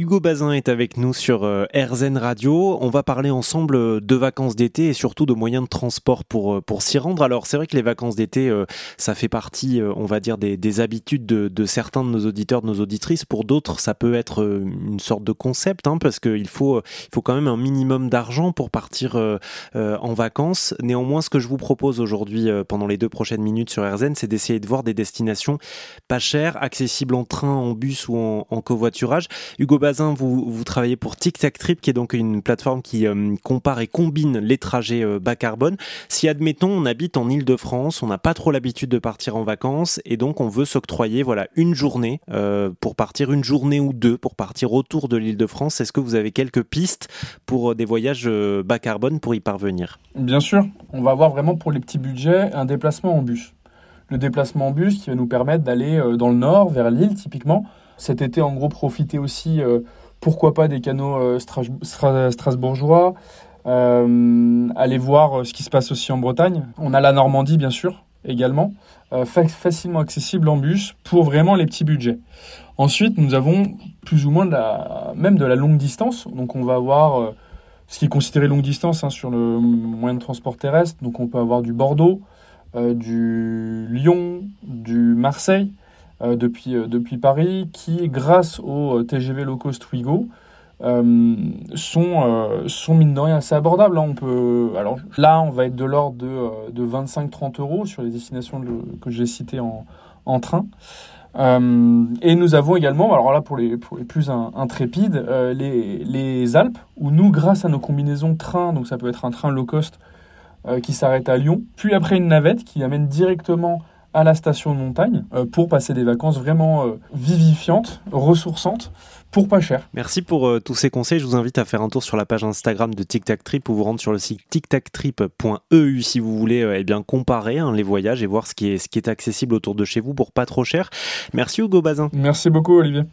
Hugo Bazin est avec nous sur euh, RZN Radio. On va parler ensemble euh, de vacances d'été et surtout de moyens de transport pour, euh, pour s'y rendre. Alors c'est vrai que les vacances d'été, ça fait partie, on va dire, des, habitudes de, certains de nos auditeurs, de nos auditrices. Pour d'autres, ça peut être une sorte de concept, hein, parce qu'il faut, il faut quand même un minimum d'argent pour partir en vacances. Néanmoins, ce que je vous propose aujourd'hui, pendant les deux prochaines minutes sur RZN, c'est d'essayer de voir des destinations pas chères, accessibles en train, en bus ou en, en covoiturage. Hugo Bazin, vous, travaillez pour Tic Tac Trip, qui est donc une plateforme qui euh, compare et combine les trajets euh, bas carbone. Si, admettons, on habite en Ile-de-France, on n'a pas trop l'habitude de partir en vacances, et donc on veut s'octroyer voilà, une journée euh, pour partir, une journée ou deux pour partir autour de l'Île-de-France, est-ce que vous avez quelques pistes pour des voyages bas carbone pour y parvenir? Bien sûr, on va avoir vraiment pour les petits budgets un déplacement en bus. Le déplacement en bus qui va nous permettre d'aller dans le nord, vers l'île typiquement, cet été, en gros, profiter aussi, euh, pourquoi pas, des canaux euh, strasbourgeois, euh, aller voir ce qui se passe aussi en Bretagne. On a la Normandie, bien sûr, également, facilement accessible en bus pour vraiment les petits budgets. Ensuite, nous avons plus ou moins de la, même de la longue distance. Donc, on va avoir ce qui est considéré longue distance hein, sur le moyen de transport terrestre. Donc, on peut avoir du Bordeaux, du Lyon, du Marseille. Euh, depuis, euh, depuis Paris, qui, grâce au euh, TGV low cost Wigo, sont, sont mine de rien assez abordables. Hein. On peut, alors là, on va être de l'ordre de, de 25-30 euros sur les destinations que j'ai citées en, en train. et nous avons également, alors là pour les, pour les plus intrépides, les, les, Alpes, où nous, grâce à nos combinaisons train, donc ça peut être un train low cost qui s'arrête à Lyon, puis après une navette qui amène directement à la station de montagne euh, pour passer des vacances vraiment euh, vivifiantes, ressourçantes, pour pas cher. Merci pour euh, tous ces conseils. Je vous invite à faire un tour sur la page Instagram de Tic Tac Trip ou vous rendre sur le site tictactrip.eu si vous voulez eh bien comparer hein, les voyages et voir ce qui, est, ce qui est accessible autour de chez vous pour pas trop cher. Merci Hugo Bazin. Merci beaucoup Olivier.